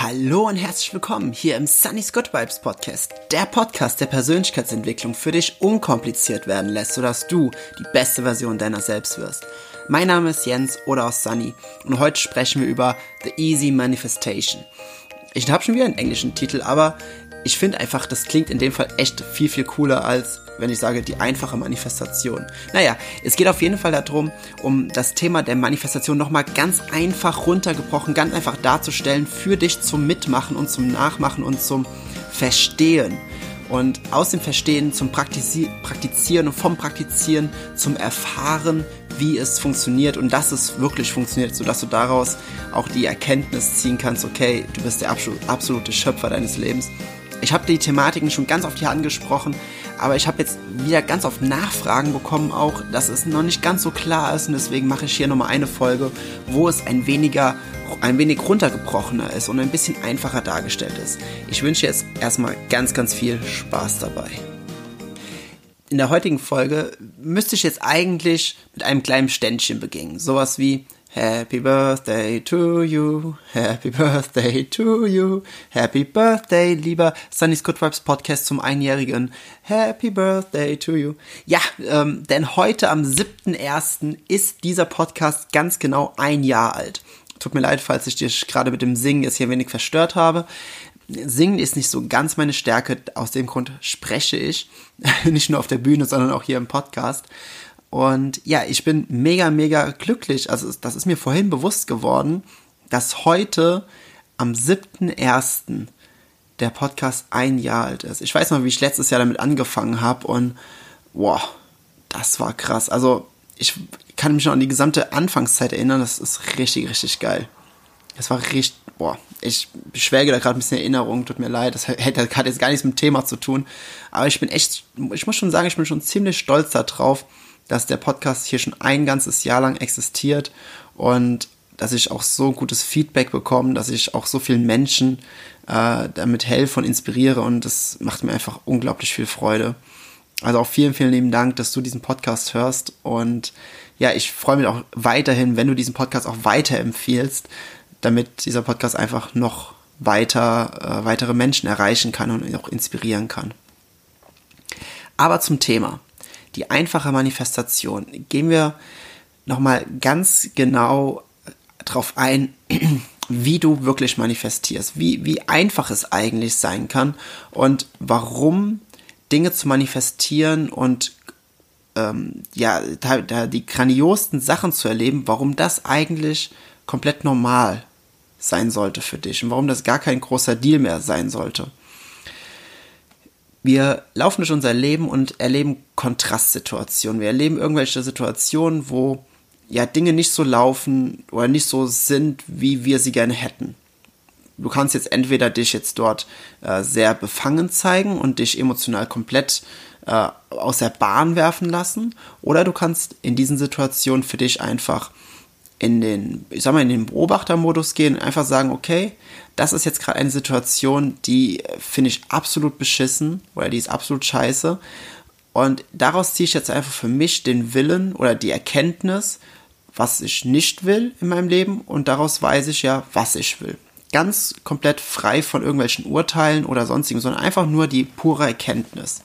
Hallo und herzlich willkommen hier im Sunny's Good Vibes Podcast. Der Podcast, der Persönlichkeitsentwicklung für dich unkompliziert werden lässt, sodass du die beste Version deiner selbst wirst. Mein Name ist Jens oder aus Sunny und heute sprechen wir über The Easy Manifestation. Ich habe schon wieder einen englischen Titel, aber ich finde einfach, das klingt in dem Fall echt viel, viel cooler als wenn ich sage, die einfache Manifestation. Naja, es geht auf jeden Fall darum, um das Thema der Manifestation nochmal ganz einfach runtergebrochen, ganz einfach darzustellen für dich zum Mitmachen und zum Nachmachen und zum Verstehen. Und aus dem Verstehen zum Praktizi Praktizieren und vom Praktizieren zum Erfahren, wie es funktioniert und dass es wirklich funktioniert, sodass du daraus auch die Erkenntnis ziehen kannst, okay, du bist der absolute Schöpfer deines Lebens ich habe die Thematiken schon ganz oft hier angesprochen, aber ich habe jetzt wieder ganz oft Nachfragen bekommen auch, dass es noch nicht ganz so klar ist und deswegen mache ich hier nochmal eine Folge, wo es ein weniger, ein wenig runtergebrochener ist und ein bisschen einfacher dargestellt ist. Ich wünsche jetzt erstmal ganz, ganz viel Spaß dabei. In der heutigen Folge müsste ich jetzt eigentlich mit einem kleinen Ständchen beginnen. Sowas wie, Happy Birthday to you, Happy Birthday to you, Happy Birthday, lieber Sunny's Good Vibes Podcast zum Einjährigen. Happy Birthday to you. Ja, ähm, denn heute am 7.1. ist dieser Podcast ganz genau ein Jahr alt. Tut mir leid, falls ich dich gerade mit dem Singen jetzt hier wenig verstört habe. Singen ist nicht so ganz meine Stärke, aus dem Grund spreche ich. nicht nur auf der Bühne, sondern auch hier im Podcast. Und ja, ich bin mega, mega glücklich. Also das ist mir vorhin bewusst geworden, dass heute am 7.1. der Podcast ein Jahr alt ist. Ich weiß noch, wie ich letztes Jahr damit angefangen habe und wow, das war krass. Also ich kann mich noch an die gesamte Anfangszeit erinnern. Das ist richtig, richtig geil. Das war richtig, boah, ich schwelge da gerade ein bisschen Erinnerung, tut mir leid, das hat, hat jetzt gar nichts mit dem Thema zu tun. Aber ich bin echt, ich muss schon sagen, ich bin schon ziemlich stolz darauf, dass der Podcast hier schon ein ganzes Jahr lang existiert und dass ich auch so gutes Feedback bekomme, dass ich auch so vielen Menschen äh, damit helfe und inspiriere und das macht mir einfach unglaublich viel Freude. Also auch vielen, vielen lieben Dank, dass du diesen Podcast hörst und ja, ich freue mich auch weiterhin, wenn du diesen Podcast auch weiterempfiehlst, damit dieser Podcast einfach noch weiter, äh, weitere Menschen erreichen kann und auch inspirieren kann. Aber zum Thema die einfache Manifestation, gehen wir nochmal ganz genau drauf ein, wie du wirklich manifestierst, wie, wie einfach es eigentlich sein kann und warum Dinge zu manifestieren und ähm, da die grandiosten Sachen zu erleben, warum das eigentlich komplett normal sein sollte für dich und warum das gar kein großer Deal mehr sein sollte. Wir laufen durch unser Leben und erleben Kontrastsituationen. Wir erleben irgendwelche Situationen, wo ja Dinge nicht so laufen oder nicht so sind, wie wir sie gerne hätten. Du kannst jetzt entweder dich jetzt dort äh, sehr befangen zeigen und dich emotional komplett äh, aus der Bahn werfen lassen, oder du kannst in diesen Situationen für dich einfach in den, ich sag mal, in den Beobachtermodus gehen einfach sagen, okay, das ist jetzt gerade eine Situation, die finde ich absolut beschissen oder die ist absolut scheiße. Und daraus ziehe ich jetzt einfach für mich den Willen oder die Erkenntnis, was ich nicht will in meinem Leben und daraus weiß ich ja, was ich will. Ganz komplett frei von irgendwelchen Urteilen oder sonstigen, sondern einfach nur die pure Erkenntnis.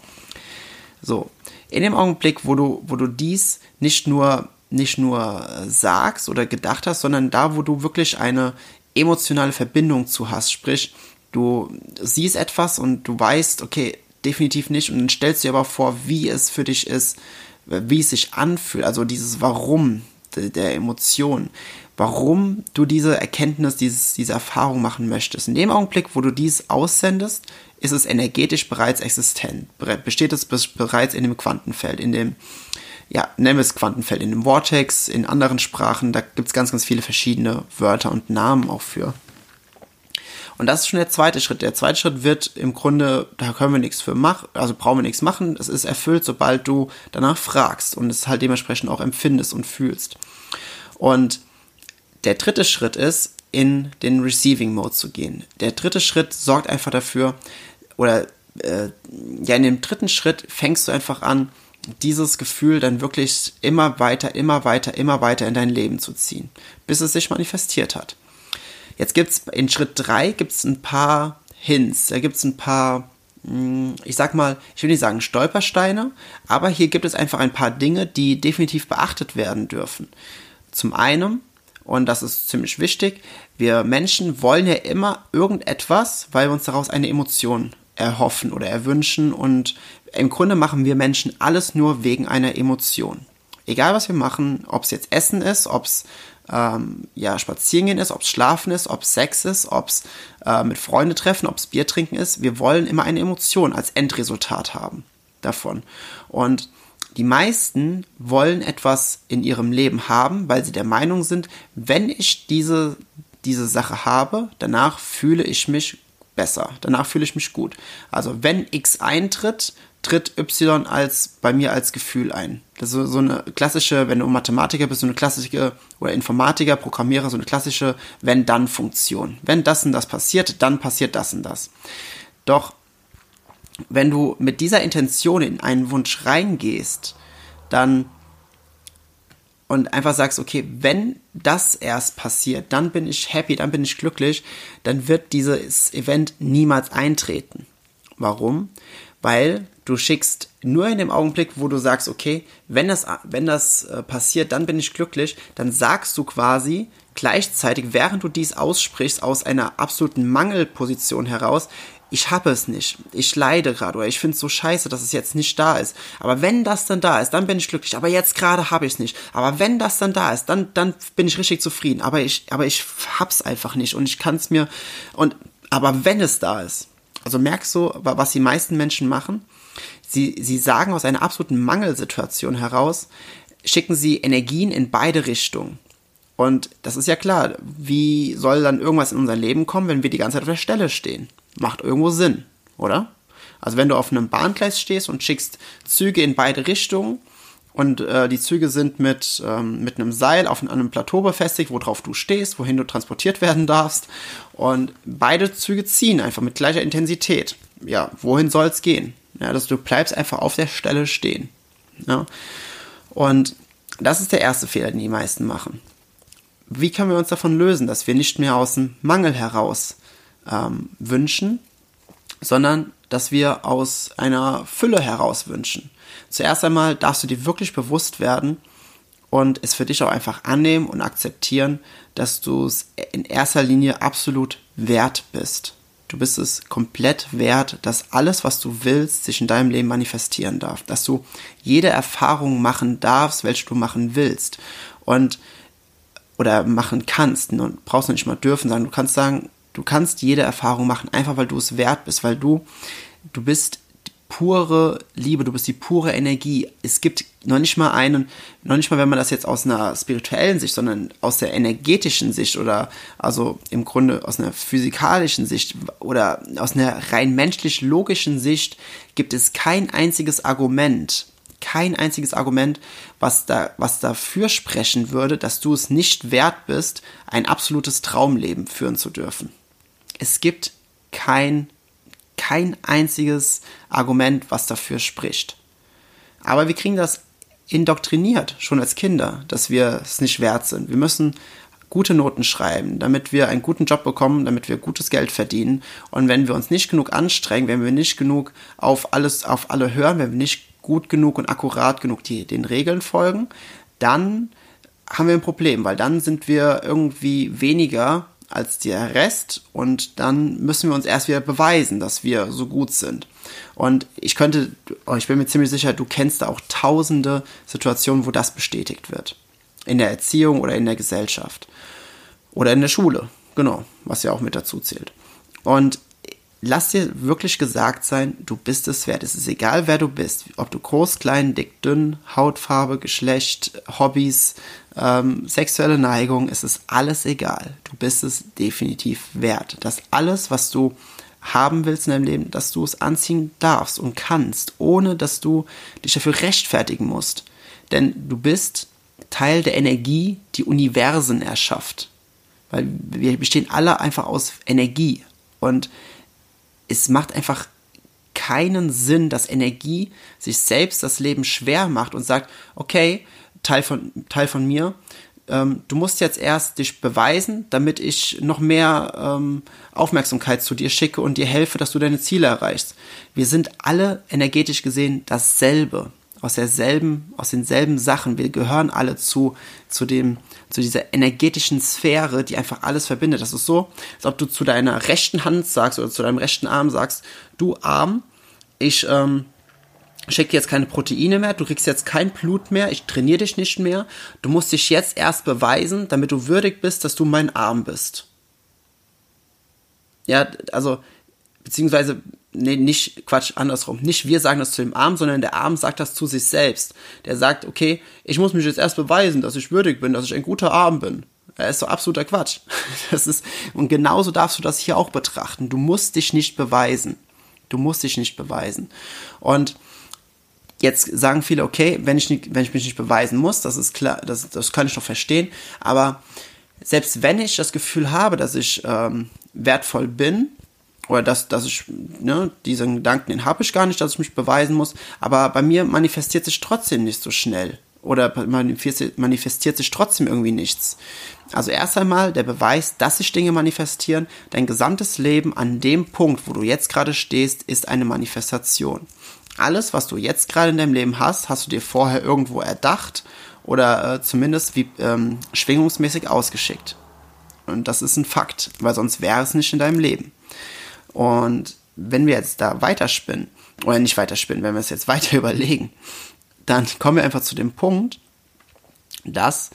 So, in dem Augenblick, wo du, wo du dies nicht nur nicht nur sagst oder gedacht hast, sondern da, wo du wirklich eine emotionale Verbindung zu hast. Sprich, du siehst etwas und du weißt, okay, definitiv nicht. Und dann stellst du dir aber vor, wie es für dich ist, wie es sich anfühlt. Also dieses Warum der Emotion. Warum du diese Erkenntnis, dieses, diese Erfahrung machen möchtest. In dem Augenblick, wo du dies aussendest, ist es energetisch bereits existent. Besteht es bereits in dem Quantenfeld, in dem ja, nennen wir es Quantenfeld in dem Vortex, in anderen Sprachen, da gibt es ganz, ganz viele verschiedene Wörter und Namen auch für. Und das ist schon der zweite Schritt. Der zweite Schritt wird im Grunde, da können wir nichts für machen, also brauchen wir nichts machen. Es ist erfüllt, sobald du danach fragst und es halt dementsprechend auch empfindest und fühlst. Und der dritte Schritt ist, in den Receiving Mode zu gehen. Der dritte Schritt sorgt einfach dafür, oder äh, ja, in dem dritten Schritt fängst du einfach an, dieses Gefühl dann wirklich immer weiter, immer weiter, immer weiter in dein Leben zu ziehen, bis es sich manifestiert hat. Jetzt gibt es in Schritt 3 gibt's ein paar Hints, da gibt es ein paar, hm, ich sag mal, ich will nicht sagen Stolpersteine, aber hier gibt es einfach ein paar Dinge, die definitiv beachtet werden dürfen. Zum einen, und das ist ziemlich wichtig, wir Menschen wollen ja immer irgendetwas, weil wir uns daraus eine Emotion erhoffen oder erwünschen und im Grunde machen wir Menschen alles nur wegen einer Emotion. Egal was wir machen, ob es jetzt Essen ist, ob es ähm, ja, Spazierengehen ist, ob es Schlafen ist, ob es Sex ist, ob es äh, mit Freunden treffen, ob es Bier trinken ist, wir wollen immer eine Emotion als Endresultat haben davon. Und die meisten wollen etwas in ihrem Leben haben, weil sie der Meinung sind, wenn ich diese, diese Sache habe, danach fühle ich mich besser, danach fühle ich mich gut. Also wenn X eintritt, tritt Y als bei mir als Gefühl ein. Das ist so eine klassische, wenn du Mathematiker bist, so eine klassische, oder Informatiker, Programmierer, so eine klassische Wenn-Dann-Funktion. Wenn das und das passiert, dann passiert das und das. Doch wenn du mit dieser Intention in einen Wunsch reingehst, dann und einfach sagst, okay, wenn das erst passiert, dann bin ich happy, dann bin ich glücklich, dann wird dieses Event niemals eintreten. Warum? Weil du schickst nur in dem Augenblick, wo du sagst, okay, wenn das, wenn das äh, passiert, dann bin ich glücklich, dann sagst du quasi gleichzeitig, während du dies aussprichst, aus einer absoluten Mangelposition heraus, ich habe es nicht, ich leide gerade oder ich finde es so scheiße, dass es jetzt nicht da ist. Aber wenn das dann da ist, dann bin ich glücklich. Aber jetzt gerade habe ich es nicht. Aber wenn das dann da ist, dann, dann bin ich richtig zufrieden. Aber ich, aber ich hab's einfach nicht und ich kann es mir und aber wenn es da ist, also merkst du, was die meisten Menschen machen? Sie, sie sagen aus einer absoluten Mangelsituation heraus, schicken sie Energien in beide Richtungen. Und das ist ja klar, wie soll dann irgendwas in unser Leben kommen, wenn wir die ganze Zeit auf der Stelle stehen? Macht irgendwo Sinn, oder? Also wenn du auf einem Bahngleis stehst und schickst Züge in beide Richtungen und äh, die Züge sind mit, ähm, mit einem Seil auf einem Plateau befestigt, worauf du stehst, wohin du transportiert werden darfst und beide Züge ziehen einfach mit gleicher Intensität. Ja, wohin soll es gehen? Ja, dass du bleibst einfach auf der Stelle stehen. Ja? Und das ist der erste Fehler, den die meisten machen. Wie können wir uns davon lösen, dass wir nicht mehr aus dem Mangel heraus ähm, wünschen, sondern dass wir aus einer Fülle heraus wünschen? Zuerst einmal darfst du dir wirklich bewusst werden und es für dich auch einfach annehmen und akzeptieren, dass du es in erster Linie absolut wert bist. Du bist es komplett wert, dass alles, was du willst, sich in deinem Leben manifestieren darf. Dass du jede Erfahrung machen darfst, welche du machen willst. Und oder machen kannst. Und brauchst du nicht mal dürfen sagen. Du kannst sagen, du kannst jede Erfahrung machen, einfach weil du es wert bist, weil du, du bist pure Liebe, du bist die pure Energie. Es gibt noch nicht mal einen, noch nicht mal, wenn man das jetzt aus einer spirituellen Sicht, sondern aus der energetischen Sicht oder also im Grunde aus einer physikalischen Sicht oder aus einer rein menschlich-logischen Sicht gibt es kein einziges Argument, kein einziges Argument, was da, was dafür sprechen würde, dass du es nicht wert bist, ein absolutes Traumleben führen zu dürfen. Es gibt kein kein einziges Argument, was dafür spricht. Aber wir kriegen das indoktriniert, schon als Kinder, dass wir es nicht wert sind. Wir müssen gute Noten schreiben, damit wir einen guten Job bekommen, damit wir gutes Geld verdienen. Und wenn wir uns nicht genug anstrengen, wenn wir nicht genug auf alles, auf alle hören, wenn wir nicht gut genug und akkurat genug die, den Regeln folgen, dann haben wir ein Problem, weil dann sind wir irgendwie weniger als der Rest und dann müssen wir uns erst wieder beweisen, dass wir so gut sind. Und ich könnte, oh, ich bin mir ziemlich sicher, du kennst da auch tausende Situationen, wo das bestätigt wird. In der Erziehung oder in der Gesellschaft. Oder in der Schule, genau, was ja auch mit dazu zählt. Und lass dir wirklich gesagt sein, du bist es wert. Es ist egal, wer du bist. Ob du groß, klein, dick, dünn, Hautfarbe, Geschlecht, Hobbys, ähm, sexuelle Neigung, es ist alles egal. Du bist es definitiv wert. Dass alles, was du haben willst in deinem Leben, dass du es anziehen darfst und kannst, ohne dass du dich dafür rechtfertigen musst. Denn du bist Teil der Energie, die Universen erschafft. Weil wir bestehen alle einfach aus Energie. Und es macht einfach keinen Sinn, dass Energie sich selbst das Leben schwer macht und sagt, okay, Teil von, Teil von mir, ähm, du musst jetzt erst dich beweisen, damit ich noch mehr ähm, Aufmerksamkeit zu dir schicke und dir helfe, dass du deine Ziele erreichst. Wir sind alle energetisch gesehen dasselbe, aus derselben, aus denselben Sachen. Wir gehören alle zu, zu dem, zu dieser energetischen Sphäre, die einfach alles verbindet. Das ist so, als ob du zu deiner rechten Hand sagst oder zu deinem rechten Arm sagst, du Arm, ich, ähm, schicke jetzt keine Proteine mehr, du kriegst jetzt kein Blut mehr, ich trainiere dich nicht mehr. Du musst dich jetzt erst beweisen, damit du würdig bist, dass du mein Arm bist. Ja, also, beziehungsweise, nee, nicht, Quatsch, andersrum. Nicht wir sagen das zu dem Arm, sondern der Arm sagt das zu sich selbst. Der sagt, okay, ich muss mich jetzt erst beweisen, dass ich würdig bin, dass ich ein guter Arm bin. Das ist so absoluter Quatsch. Das ist, und genauso darfst du das hier auch betrachten. Du musst dich nicht beweisen. Du musst dich nicht beweisen. Und Jetzt sagen viele, okay, wenn ich, nicht, wenn ich mich nicht beweisen muss, das ist klar, das, das kann ich doch verstehen, aber selbst wenn ich das Gefühl habe, dass ich ähm, wertvoll bin, oder dass, dass ich, ne, diesen Gedanken, den habe ich gar nicht, dass ich mich beweisen muss, aber bei mir manifestiert sich trotzdem nicht so schnell. Oder manifestiert sich trotzdem irgendwie nichts. Also erst einmal der Beweis, dass sich Dinge manifestieren. Dein gesamtes Leben an dem Punkt, wo du jetzt gerade stehst, ist eine Manifestation alles, was du jetzt gerade in deinem Leben hast, hast du dir vorher irgendwo erdacht oder äh, zumindest wie ähm, schwingungsmäßig ausgeschickt. Und das ist ein Fakt, weil sonst wäre es nicht in deinem Leben. Und wenn wir jetzt da weiterspinnen, oder nicht weiterspinnen, wenn wir es jetzt weiter überlegen, dann kommen wir einfach zu dem Punkt, dass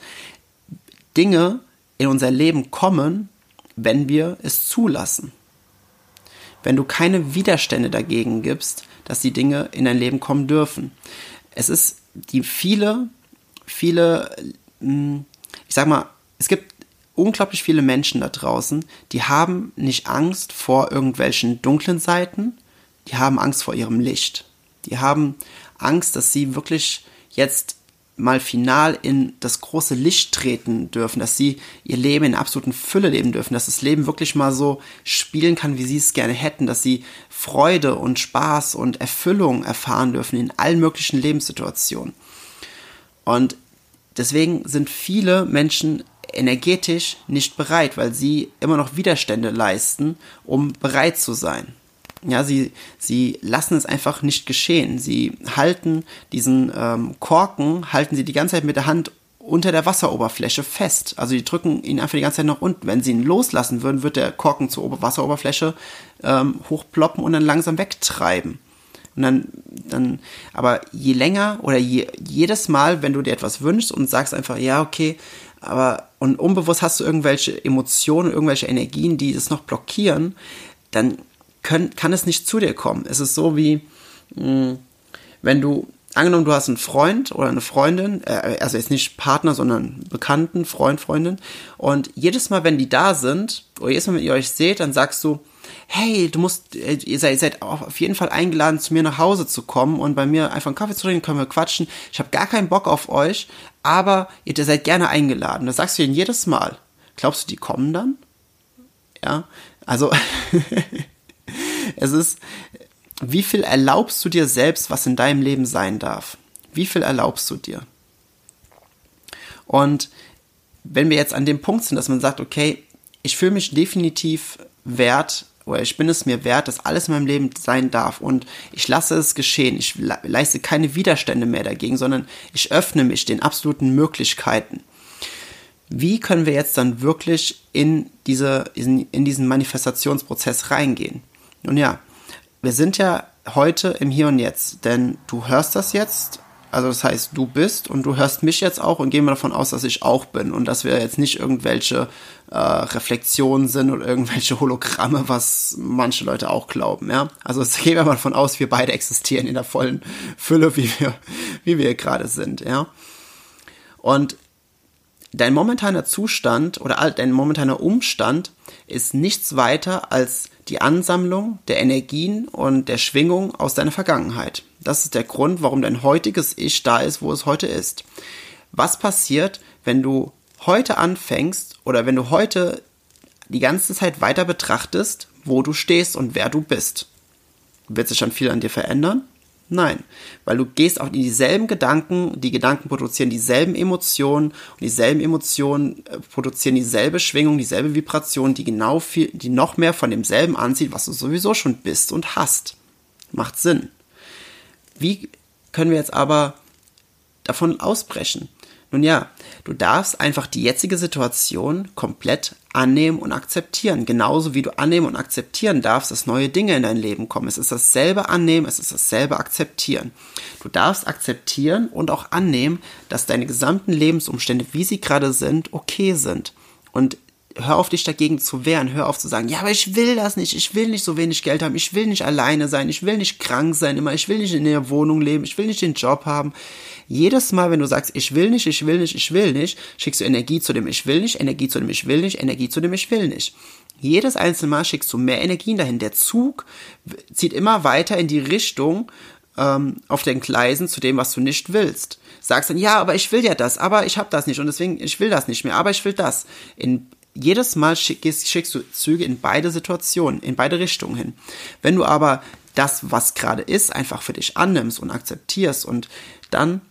Dinge in unser Leben kommen, wenn wir es zulassen. Wenn du keine Widerstände dagegen gibst, dass die Dinge in dein Leben kommen dürfen. Es ist die viele, viele, hm, ich sag mal, es gibt unglaublich viele Menschen da draußen, die haben nicht Angst vor irgendwelchen dunklen Seiten, die haben Angst vor ihrem Licht. Die haben Angst, dass sie wirklich jetzt mal final in das große Licht treten dürfen, dass sie ihr Leben in absoluten Fülle leben dürfen, dass das Leben wirklich mal so spielen kann, wie sie es gerne hätten, dass sie Freude und Spaß und Erfüllung erfahren dürfen in allen möglichen Lebenssituationen. Und deswegen sind viele Menschen energetisch nicht bereit, weil sie immer noch Widerstände leisten, um bereit zu sein. Ja, sie, sie lassen es einfach nicht geschehen. Sie halten diesen ähm, Korken, halten sie die ganze Zeit mit der Hand unter der Wasseroberfläche fest. Also die drücken ihn einfach die ganze Zeit nach unten. Wenn sie ihn loslassen würden, wird der Korken zur Wasseroberfläche ähm, hochploppen und dann langsam wegtreiben. Und dann, dann, aber je länger oder je, jedes Mal, wenn du dir etwas wünschst und sagst einfach, ja, okay, aber und unbewusst hast du irgendwelche Emotionen, irgendwelche Energien, die das noch blockieren, dann können, kann es nicht zu dir kommen. Es ist so wie, mh, hm, wenn du, angenommen, du hast einen Freund oder eine Freundin, äh, also jetzt nicht Partner, sondern Bekannten, Freund, Freundin, und jedes Mal, wenn die da sind, oder jedes Mal, wenn ihr euch seht, dann sagst du, hey, du musst, äh, ihr seid, ihr seid auf jeden Fall eingeladen, zu mir nach Hause zu kommen und bei mir einfach einen Kaffee zu trinken, können wir quatschen. Ich habe gar keinen Bock auf euch, aber ihr seid gerne eingeladen. Das sagst du ihnen jedes Mal. Glaubst du, die kommen dann? Ja, also Es ist, wie viel erlaubst du dir selbst, was in deinem Leben sein darf? Wie viel erlaubst du dir? Und wenn wir jetzt an dem Punkt sind, dass man sagt, okay, ich fühle mich definitiv wert oder ich bin es mir wert, dass alles in meinem Leben sein darf und ich lasse es geschehen. Ich leiste keine Widerstände mehr dagegen, sondern ich öffne mich den absoluten Möglichkeiten. Wie können wir jetzt dann wirklich in, diese, in, in diesen Manifestationsprozess reingehen? Nun ja, wir sind ja heute im Hier und Jetzt, denn du hörst das jetzt, also das heißt, du bist und du hörst mich jetzt auch und gehen wir davon aus, dass ich auch bin und dass wir jetzt nicht irgendwelche äh, Reflexionen sind oder irgendwelche Hologramme, was manche Leute auch glauben, ja. Also gehen wir mal davon aus, wir beide existieren in der vollen Fülle, wie wir, wie wir gerade sind, ja. Und dein momentaner Zustand oder dein momentaner Umstand ist nichts weiter als die Ansammlung der Energien und der Schwingung aus deiner Vergangenheit. Das ist der Grund, warum dein heutiges Ich da ist, wo es heute ist. Was passiert, wenn du heute anfängst oder wenn du heute die ganze Zeit weiter betrachtest, wo du stehst und wer du bist? Wird sich dann viel an dir verändern? Nein, weil du gehst auch in dieselben Gedanken, die Gedanken produzieren dieselben Emotionen und dieselben Emotionen äh, produzieren dieselbe Schwingung, dieselbe Vibration, die genau viel, die noch mehr von demselben anzieht, was du sowieso schon bist und hast. Macht Sinn. Wie können wir jetzt aber davon ausbrechen? Nun ja, du darfst einfach die jetzige Situation komplett annehmen und akzeptieren. Genauso wie du annehmen und akzeptieren darfst, dass neue Dinge in dein Leben kommen. Es ist dasselbe annehmen, es ist dasselbe akzeptieren. Du darfst akzeptieren und auch annehmen, dass deine gesamten Lebensumstände, wie sie gerade sind, okay sind. Und hör auf dich dagegen zu wehren, hör auf zu sagen, ja, aber ich will das nicht, ich will nicht so wenig Geld haben, ich will nicht alleine sein, ich will nicht krank sein immer, ich will nicht in der Wohnung leben, ich will nicht den Job haben. Jedes Mal, wenn du sagst, ich will nicht, ich will nicht, ich will nicht, schickst du Energie zu dem ich will nicht, Energie zu dem ich will nicht, Energie zu dem ich will nicht. Jedes einzelne Mal schickst du mehr Energien dahin. Der Zug zieht immer weiter in die Richtung ähm, auf den Gleisen zu dem, was du nicht willst. Sagst dann, ja, aber ich will ja das, aber ich habe das nicht und deswegen, ich will das nicht mehr, aber ich will das. In jedes Mal schickst, schickst du Züge in beide Situationen, in beide Richtungen hin. Wenn du aber das, was gerade ist, einfach für dich annimmst und akzeptierst und dann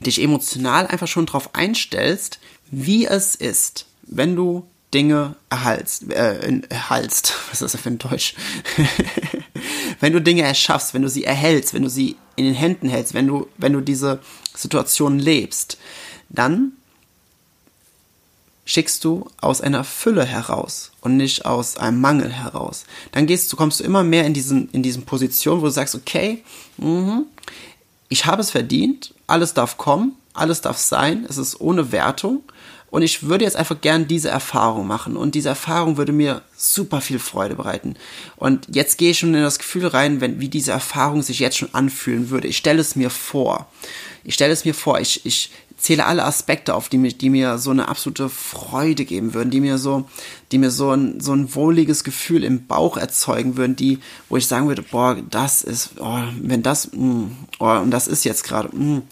dich emotional einfach schon darauf einstellst, wie es ist, wenn du Dinge erhaltst, äh, erhaltst, was ist das für ein Deutsch? wenn du Dinge erschaffst, wenn du sie erhältst, wenn du sie in den Händen hältst, wenn du, wenn du diese Situation lebst, dann schickst du aus einer Fülle heraus und nicht aus einem Mangel heraus. Dann gehst du, kommst du immer mehr in diesen, in diesen Position, wo du sagst, okay, mh, ich habe es verdient, alles darf kommen, alles darf sein, es ist ohne Wertung und ich würde jetzt einfach gern diese Erfahrung machen und diese Erfahrung würde mir super viel Freude bereiten. Und jetzt gehe ich schon in das Gefühl rein, wenn, wie diese Erfahrung sich jetzt schon anfühlen würde. Ich stelle es mir vor. Ich stelle es mir vor, ich, ich zähle alle Aspekte auf, die mir, die mir so eine absolute Freude geben würden, die mir so, die mir so ein, so ein wohliges Gefühl im Bauch erzeugen würden, die, wo ich sagen würde, boah, das ist, oh, wenn das, mm, oh, und das ist jetzt gerade, mm,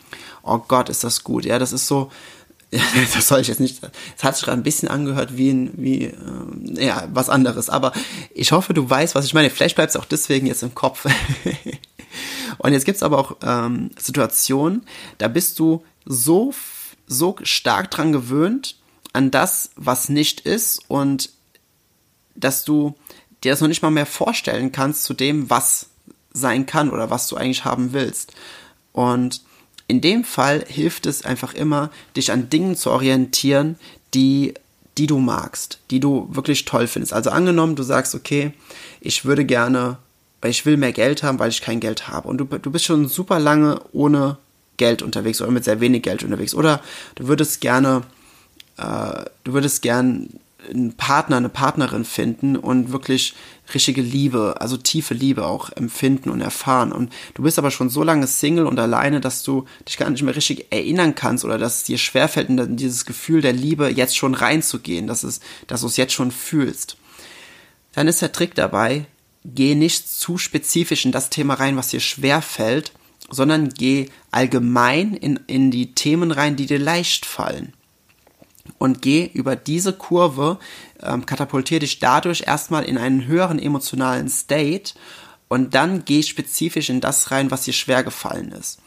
oh Gott, ist das gut, ja, das ist so, das soll ich jetzt nicht, es hat sich gerade ein bisschen angehört wie ein, wie, äh, ja, was anderes, aber ich hoffe, du weißt, was ich meine, vielleicht bleibt es auch deswegen jetzt im Kopf. und jetzt gibt es aber auch ähm, Situationen, da bist du so, so stark dran gewöhnt an das, was nicht ist und dass du dir das noch nicht mal mehr vorstellen kannst zu dem, was sein kann oder was du eigentlich haben willst. Und in dem Fall hilft es einfach immer, dich an Dingen zu orientieren, die, die du magst, die du wirklich toll findest. Also angenommen, du sagst, okay, ich würde gerne, weil ich will mehr Geld haben, weil ich kein Geld habe. Und du, du bist schon super lange ohne Geld unterwegs oder mit sehr wenig Geld unterwegs. Oder du würdest gerne, äh, du würdest gern einen Partner, eine Partnerin finden und wirklich richtige Liebe, also tiefe Liebe auch empfinden und erfahren. Und du bist aber schon so lange Single und alleine, dass du dich gar nicht mehr richtig erinnern kannst oder dass es dir schwerfällt, in dieses Gefühl der Liebe jetzt schon reinzugehen, dass, es, dass du es jetzt schon fühlst. Dann ist der Trick dabei, geh nicht zu spezifisch in das Thema rein, was dir schwerfällt, sondern geh allgemein in, in die Themen rein, die dir leicht fallen. Und geh über diese Kurve, ähm, katapultier dich dadurch erstmal in einen höheren emotionalen State und dann geh spezifisch in das rein, was dir schwer gefallen ist.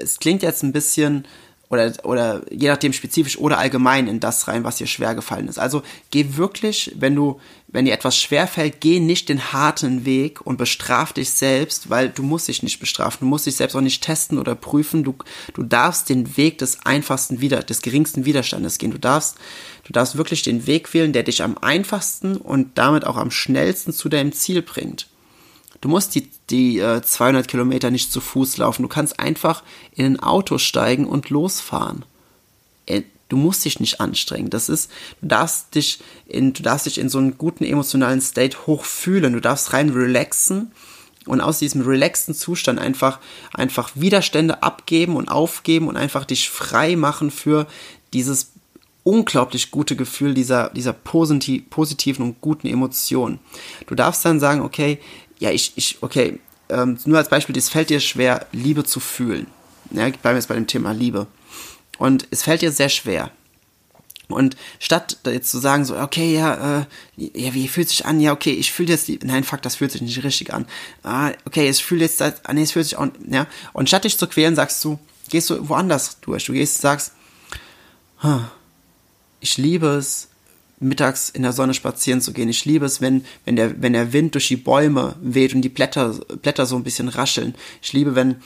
Es klingt jetzt ein bisschen oder, oder je nachdem spezifisch oder allgemein in das rein, was dir schwer gefallen ist. Also geh wirklich, wenn du, wenn dir etwas schwer fällt, geh nicht den harten Weg und bestraf dich selbst, weil du musst dich nicht bestrafen, du musst dich selbst auch nicht testen oder prüfen. Du, du darfst den Weg des einfachsten Wider, des geringsten Widerstandes gehen. Du darfst, du darfst wirklich den Weg wählen, der dich am einfachsten und damit auch am schnellsten zu deinem Ziel bringt. Du musst die, die äh, 200 Kilometer nicht zu Fuß laufen. Du kannst einfach in ein Auto steigen und losfahren. Äh, du musst dich nicht anstrengen. Das ist, du darfst dich in, du darfst dich in so einen guten emotionalen State hochfühlen. Du darfst rein relaxen und aus diesem relaxten Zustand einfach, einfach Widerstände abgeben und aufgeben und einfach dich frei machen für dieses unglaublich gute Gefühl dieser, dieser positiven und guten Emotionen. Du darfst dann sagen, okay, ja, ich, ich, okay, ähm, nur als Beispiel, es fällt dir schwer, Liebe zu fühlen. Ja, bleiben wir jetzt bei dem Thema Liebe. Und es fällt dir sehr schwer. Und statt jetzt zu sagen, so, okay, ja, äh, ja, wie fühlt sich an? Ja, okay, ich fühle jetzt, die, nein, fuck, das fühlt sich nicht richtig an. Ah, okay, es fühlt jetzt, ah, nee, es fühlt sich auch, ja. Und statt dich zu quälen, sagst du, gehst du woanders durch. Du gehst, sagst, huh, ich liebe es, mittags in der Sonne spazieren zu gehen. Ich liebe es, wenn, wenn der, wenn der Wind durch die Bäume weht und die Blätter, Blätter so ein bisschen rascheln. Ich liebe, wenn,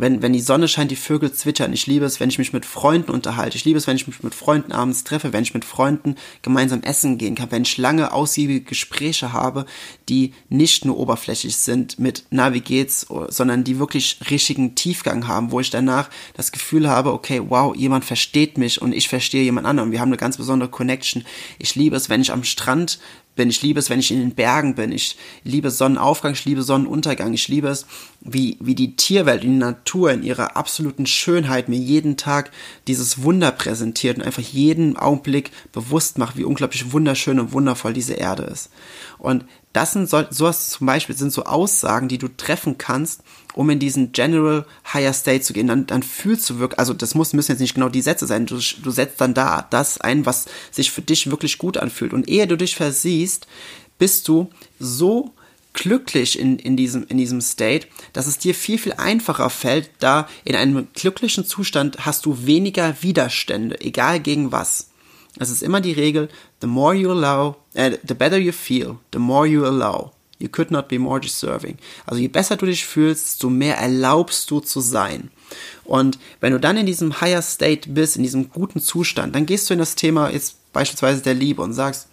wenn, wenn die Sonne scheint, die Vögel zwitschern. Ich liebe es, wenn ich mich mit Freunden unterhalte. Ich liebe es, wenn ich mich mit Freunden abends treffe, wenn ich mit Freunden gemeinsam essen gehen kann, wenn ich lange, ausgiebige Gespräche habe, die nicht nur oberflächlich sind mit, na, wie geht's, sondern die wirklich richtigen Tiefgang haben, wo ich danach das Gefühl habe, okay, wow, jemand versteht mich und ich verstehe jemand anderen. Wir haben eine ganz besondere Connection. Ich liebe es, wenn ich am Strand bin. Ich liebe es, wenn ich in den Bergen bin. Ich liebe Sonnenaufgang, ich liebe Sonnenuntergang. Ich liebe es, wie, wie die Tierwelt, die Natur in ihrer absoluten Schönheit mir jeden Tag dieses Wunder präsentiert und einfach jeden Augenblick bewusst macht, wie unglaublich wunderschön und wundervoll diese Erde ist. Und das sind so, sowas zum Beispiel sind so Aussagen, die du treffen kannst, um in diesen General Higher State zu gehen. Dann, dann fühlst du wirklich, also das muss, müssen jetzt nicht genau die Sätze sein. Du, du setzt dann da das ein, was sich für dich wirklich gut anfühlt. Und ehe du dich versiehst, bist du so glücklich in, in, diesem, in diesem State, dass es dir viel, viel einfacher fällt, da in einem glücklichen Zustand hast du weniger Widerstände, egal gegen was. Es ist immer die Regel, the more you allow, äh, the better you feel, the more you allow. You could not be more deserving. Also je besser du dich fühlst, desto mehr erlaubst du zu sein. Und wenn du dann in diesem higher state bist, in diesem guten Zustand, dann gehst du in das Thema jetzt beispielsweise der Liebe und sagst,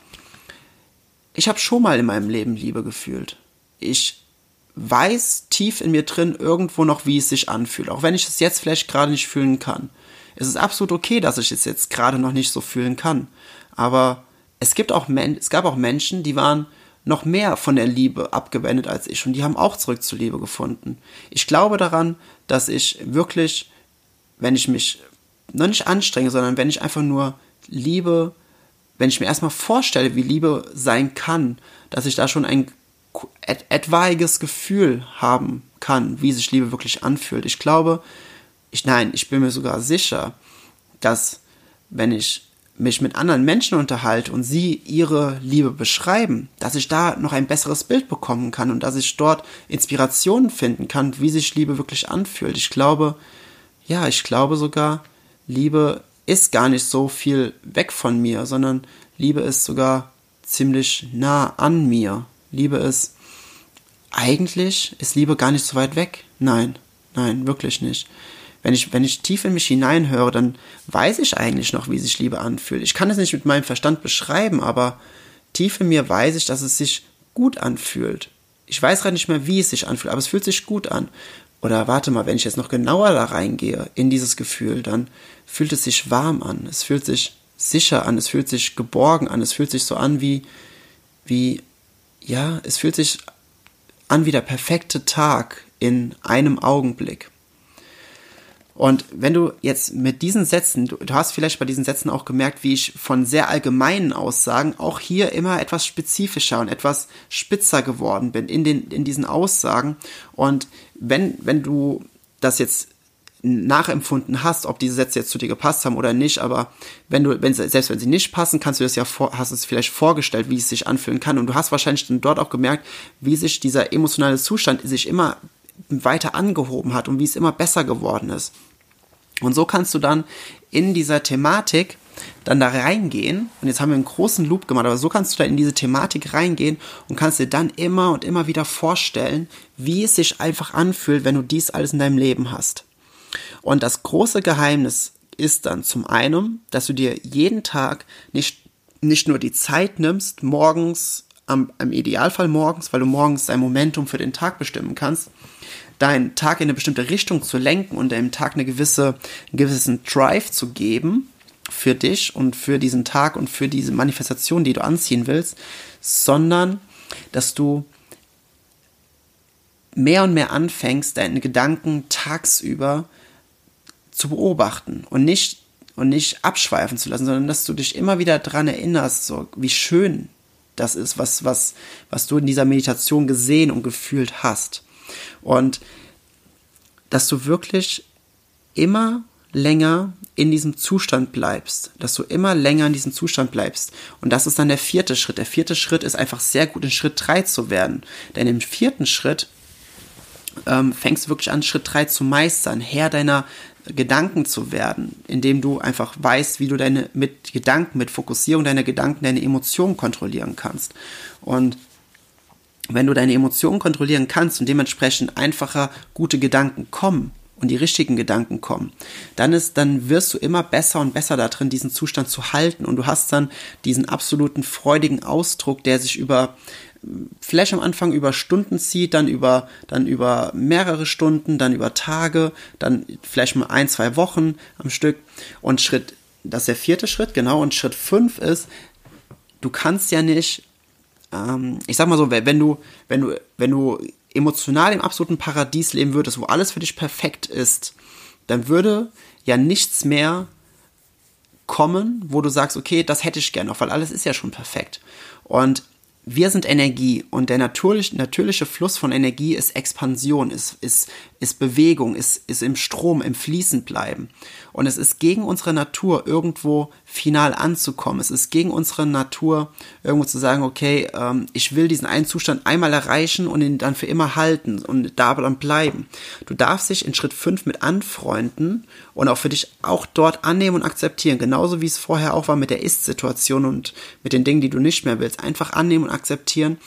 ich habe schon mal in meinem Leben Liebe gefühlt. Ich weiß tief in mir drin irgendwo noch, wie es sich anfühlt, auch wenn ich es jetzt vielleicht gerade nicht fühlen kann. Es ist absolut okay, dass ich es jetzt gerade noch nicht so fühlen kann. Aber es gibt auch Men es gab auch Menschen, die waren noch mehr von der Liebe abgewendet als ich und die haben auch zurück zur Liebe gefunden. Ich glaube daran, dass ich wirklich, wenn ich mich noch nicht anstrenge, sondern wenn ich einfach nur Liebe, wenn ich mir erstmal vorstelle, wie Liebe sein kann, dass ich da schon ein et etwaiges Gefühl haben kann, wie sich Liebe wirklich anfühlt. Ich glaube, ich nein, ich bin mir sogar sicher, dass wenn ich mich mit anderen Menschen unterhalte und sie ihre Liebe beschreiben, dass ich da noch ein besseres Bild bekommen kann und dass ich dort Inspirationen finden kann, wie sich Liebe wirklich anfühlt. Ich glaube, ja, ich glaube sogar, Liebe ist gar nicht so viel weg von mir, sondern Liebe ist sogar ziemlich nah an mir. Liebe ist, eigentlich ist Liebe gar nicht so weit weg. Nein, nein, wirklich nicht wenn ich, wenn ich tief in mich hineinhöre, dann weiß ich eigentlich noch, wie sich Liebe anfühlt. Ich kann es nicht mit meinem Verstand beschreiben, aber tief in mir weiß ich, dass es sich gut anfühlt. Ich weiß gerade nicht mehr, wie es sich anfühlt, aber es fühlt sich gut an. Oder warte mal, wenn ich jetzt noch genauer da reingehe in dieses Gefühl, dann fühlt es sich warm an, es fühlt sich sicher an, es fühlt sich geborgen an, es fühlt sich so an wie, wie, ja, es fühlt sich an wie der perfekte Tag in einem Augenblick. Und wenn du jetzt mit diesen Sätzen, du, du, hast vielleicht bei diesen Sätzen auch gemerkt, wie ich von sehr allgemeinen Aussagen auch hier immer etwas spezifischer und etwas spitzer geworden bin in, den, in diesen Aussagen. Und wenn, wenn du das jetzt nachempfunden hast, ob diese Sätze jetzt zu dir gepasst haben oder nicht, aber wenn du, wenn, selbst wenn sie nicht passen, kannst du das ja vor, hast es vielleicht vorgestellt, wie es sich anfühlen kann. Und du hast wahrscheinlich dann dort auch gemerkt, wie sich dieser emotionale Zustand sich immer weiter angehoben hat und wie es immer besser geworden ist. Und so kannst du dann in dieser Thematik dann da reingehen. Und jetzt haben wir einen großen Loop gemacht, aber so kannst du da in diese Thematik reingehen und kannst dir dann immer und immer wieder vorstellen, wie es sich einfach anfühlt, wenn du dies alles in deinem Leben hast. Und das große Geheimnis ist dann zum einen, dass du dir jeden Tag nicht, nicht nur die Zeit nimmst, morgens, am, im Idealfall morgens, weil du morgens dein Momentum für den Tag bestimmen kannst, deinen Tag in eine bestimmte Richtung zu lenken und deinem Tag eine gewisse, einen gewissen Drive zu geben für dich und für diesen Tag und für diese Manifestation, die du anziehen willst, sondern dass du mehr und mehr anfängst, deine Gedanken tagsüber zu beobachten und nicht und nicht abschweifen zu lassen, sondern dass du dich immer wieder daran erinnerst, so wie schön das ist, was, was, was du in dieser Meditation gesehen und gefühlt hast. Und dass du wirklich immer länger in diesem Zustand bleibst, dass du immer länger in diesem Zustand bleibst. Und das ist dann der vierte Schritt. Der vierte Schritt ist einfach sehr gut in Schritt 3 zu werden. Denn im vierten Schritt ähm, fängst du wirklich an, Schritt 3 zu meistern, Herr deiner Gedanken zu werden, indem du einfach weißt, wie du deine mit Gedanken, mit Fokussierung deiner Gedanken, deine Emotionen kontrollieren kannst. Und wenn du deine Emotionen kontrollieren kannst und dementsprechend einfacher gute Gedanken kommen und die richtigen Gedanken kommen, dann ist, dann wirst du immer besser und besser darin, diesen Zustand zu halten und du hast dann diesen absoluten freudigen Ausdruck, der sich über vielleicht am Anfang über Stunden zieht, dann über, dann über mehrere Stunden, dann über Tage, dann vielleicht mal ein, zwei Wochen am Stück. Und Schritt, das ist der vierte Schritt, genau. Und Schritt fünf ist, du kannst ja nicht, ähm, ich sag mal so, wenn du, wenn du, wenn du emotional im absoluten Paradies leben würdest, wo alles für dich perfekt ist, dann würde ja nichts mehr kommen, wo du sagst, okay, das hätte ich gerne noch, weil alles ist ja schon perfekt. Und wir sind Energie und der natürlich, natürliche Fluss von Energie ist Expansion, ist, ist, ist Bewegung, ist, ist im Strom, im Fließen bleiben. Und es ist gegen unsere Natur, irgendwo final anzukommen. Es ist gegen unsere Natur, irgendwo zu sagen, okay, ähm, ich will diesen einen Zustand einmal erreichen und ihn dann für immer halten und da dann bleiben. Du darfst dich in Schritt 5 mit anfreunden und auch für dich auch dort annehmen und akzeptieren. Genauso wie es vorher auch war mit der Ist-Situation und mit den Dingen, die du nicht mehr willst. Einfach annehmen und akzeptieren,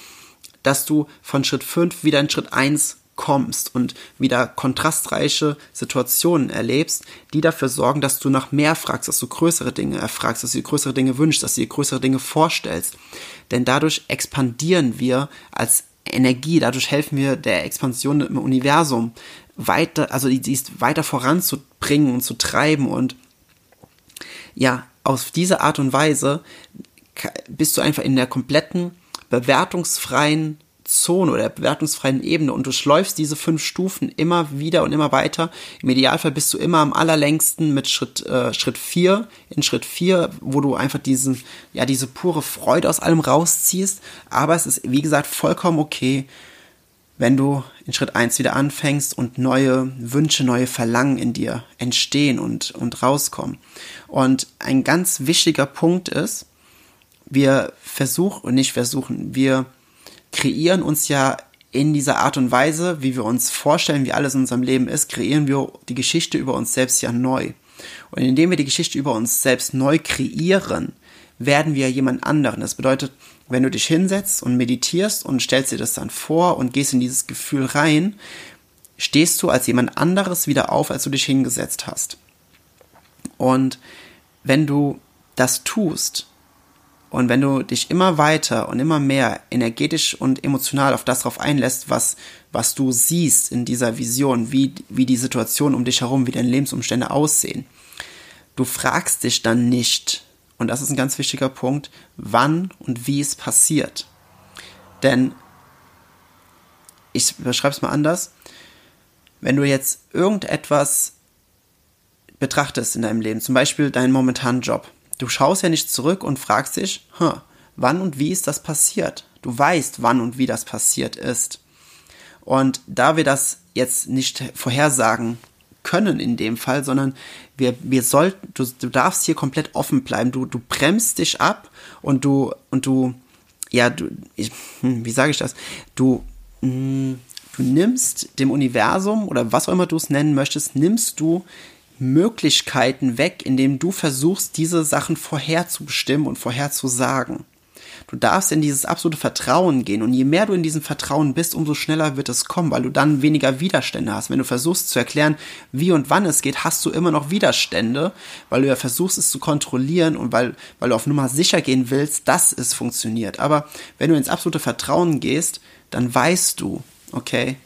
dass du von Schritt 5 wieder in Schritt 1 kommst und wieder kontrastreiche Situationen erlebst, die dafür sorgen, dass du nach mehr fragst, dass du größere Dinge erfragst, dass du dir größere Dinge wünschst, dass du dir größere Dinge vorstellst. Denn dadurch expandieren wir als Energie, dadurch helfen wir der Expansion im Universum weiter, also die ist weiter voranzubringen und zu treiben und ja, auf diese Art und Weise bist du einfach in der kompletten bewertungsfreien Zone oder bewertungsfreien Ebene und du schläufst diese fünf Stufen immer wieder und immer weiter. Im Idealfall bist du immer am allerlängsten mit Schritt, äh, Schritt vier in Schritt vier, wo du einfach diesen, ja, diese pure Freude aus allem rausziehst. Aber es ist, wie gesagt, vollkommen okay, wenn du in Schritt eins wieder anfängst und neue Wünsche, neue Verlangen in dir entstehen und, und rauskommen. Und ein ganz wichtiger Punkt ist, wir versuchen, und nicht versuchen, wir kreieren uns ja in dieser Art und Weise, wie wir uns vorstellen, wie alles in unserem Leben ist, kreieren wir die Geschichte über uns selbst ja neu. Und indem wir die Geschichte über uns selbst neu kreieren, werden wir jemand anderen. Das bedeutet, wenn du dich hinsetzt und meditierst und stellst dir das dann vor und gehst in dieses Gefühl rein, stehst du als jemand anderes wieder auf, als du dich hingesetzt hast. Und wenn du das tust, und wenn du dich immer weiter und immer mehr energetisch und emotional auf das drauf einlässt, was, was du siehst in dieser Vision, wie, wie die Situation um dich herum, wie deine Lebensumstände aussehen, du fragst dich dann nicht, und das ist ein ganz wichtiger Punkt, wann und wie es passiert. Denn, ich beschreibe es mal anders, wenn du jetzt irgendetwas betrachtest in deinem Leben, zum Beispiel deinen momentanen Job, Du schaust ja nicht zurück und fragst dich, huh, wann und wie ist das passiert? Du weißt, wann und wie das passiert ist. Und da wir das jetzt nicht vorhersagen können in dem Fall, sondern wir, wir sollten, du, du darfst hier komplett offen bleiben. Du, du bremst dich ab und du, und du, ja, du, ich, hm, wie sage ich das? Du, mh, hm, du nimmst dem Universum oder was auch immer du es nennen möchtest, nimmst du Möglichkeiten weg, indem du versuchst, diese Sachen vorherzubestimmen und vorherzusagen. Du darfst in dieses absolute Vertrauen gehen und je mehr du in diesem Vertrauen bist, umso schneller wird es kommen, weil du dann weniger Widerstände hast. Wenn du versuchst zu erklären, wie und wann es geht, hast du immer noch Widerstände, weil du ja versuchst es zu kontrollieren und weil, weil du auf Nummer sicher gehen willst, dass es funktioniert. Aber wenn du ins absolute Vertrauen gehst, dann weißt du, okay,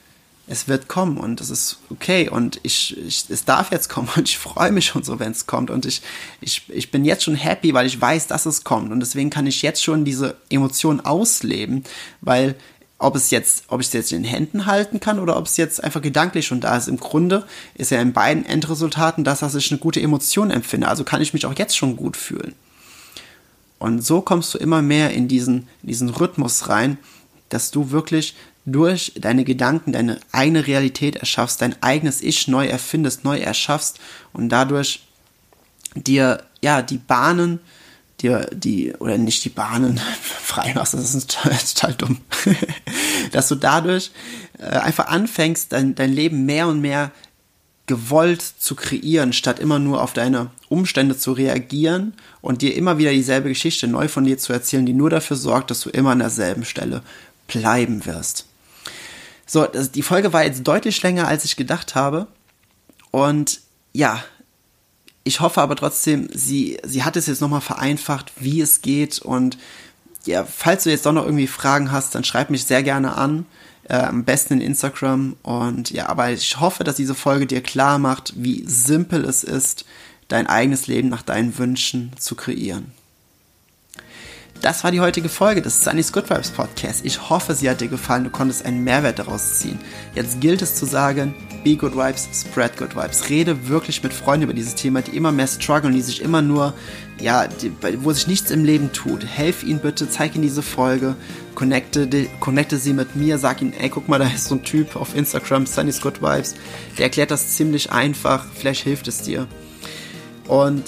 es wird kommen und es ist okay und ich, ich es darf jetzt kommen und ich freue mich schon so, wenn es kommt und ich, ich, ich bin jetzt schon happy, weil ich weiß, dass es kommt und deswegen kann ich jetzt schon diese Emotion ausleben, weil ob es jetzt, ob ich es jetzt in den Händen halten kann oder ob es jetzt einfach gedanklich schon da ist. Im Grunde ist ja in beiden Endresultaten das, dass ich eine gute Emotion empfinde. Also kann ich mich auch jetzt schon gut fühlen. Und so kommst du immer mehr in diesen, in diesen Rhythmus rein, dass du wirklich durch deine Gedanken deine eigene Realität erschaffst, dein eigenes Ich neu erfindest, neu erschaffst und dadurch dir ja die Bahnen dir die, oder nicht die Bahnen frei machst, das ist total, total dumm, dass du dadurch äh, einfach anfängst, dein, dein Leben mehr und mehr gewollt zu kreieren, statt immer nur auf deine Umstände zu reagieren und dir immer wieder dieselbe Geschichte neu von dir zu erzählen, die nur dafür sorgt, dass du immer an derselben Stelle bleiben wirst. So, das, die Folge war jetzt deutlich länger, als ich gedacht habe. Und ja, ich hoffe aber trotzdem, sie, sie hat es jetzt nochmal vereinfacht, wie es geht. Und ja, falls du jetzt doch noch irgendwie Fragen hast, dann schreib mich sehr gerne an. Äh, am besten in Instagram. Und ja, aber ich hoffe, dass diese Folge dir klar macht, wie simpel es ist, dein eigenes Leben nach deinen Wünschen zu kreieren. Das war die heutige Folge des Sunny's Good Vibes Podcast. Ich hoffe, sie hat dir gefallen. Du konntest einen Mehrwert daraus ziehen. Jetzt gilt es zu sagen, be good vibes, spread good vibes. Rede wirklich mit Freunden über dieses Thema, die immer mehr strugglen, die sich immer nur, ja, die, wo sich nichts im Leben tut. Helf ihnen bitte, zeig ihnen diese Folge, connecte, connecte sie mit mir, sag ihnen, ey, guck mal, da ist so ein Typ auf Instagram, Sunny's Good Vibes. Der erklärt das ziemlich einfach. Vielleicht hilft es dir. Und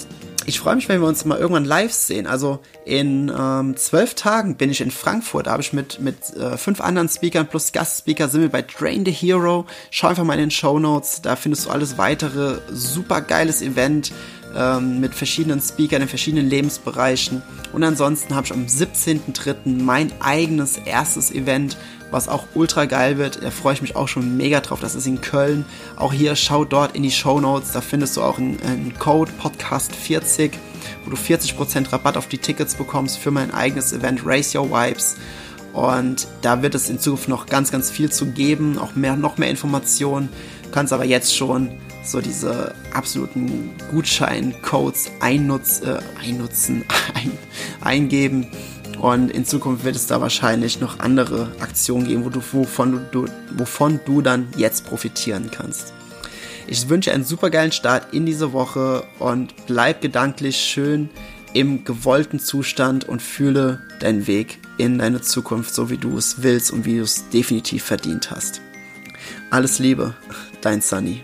ich freue mich, wenn wir uns mal irgendwann live sehen. Also in ähm, zwölf Tagen bin ich in Frankfurt. Da habe ich mit, mit äh, fünf anderen Speakern plus Gastspeaker sind wir bei Drain the Hero. Schau einfach mal in den Show Notes. Da findest du alles weitere. Super geiles Event ähm, mit verschiedenen Speakern in verschiedenen Lebensbereichen. Und ansonsten habe ich am 17.03. mein eigenes erstes Event was auch ultra geil wird. Da freue ich mich auch schon mega drauf. Das ist in Köln. Auch hier schau dort in die Show Notes. Da findest du auch einen, einen Code Podcast 40, wo du 40% Rabatt auf die Tickets bekommst für mein eigenes Event Race Your Vibes. Und da wird es in Zukunft noch ganz, ganz viel zu geben, auch mehr, noch mehr Informationen. Du kannst aber jetzt schon so diese absoluten Gutscheincodes einnutz, äh, einnutzen, ein, eingeben und in Zukunft wird es da wahrscheinlich noch andere Aktionen geben, wo du, wovon, du, wovon du dann jetzt profitieren kannst. Ich wünsche einen super geilen Start in diese Woche und bleib gedanklich schön im gewollten Zustand und fühle deinen Weg in deine Zukunft, so wie du es willst und wie du es definitiv verdient hast. Alles Liebe, dein Sunny.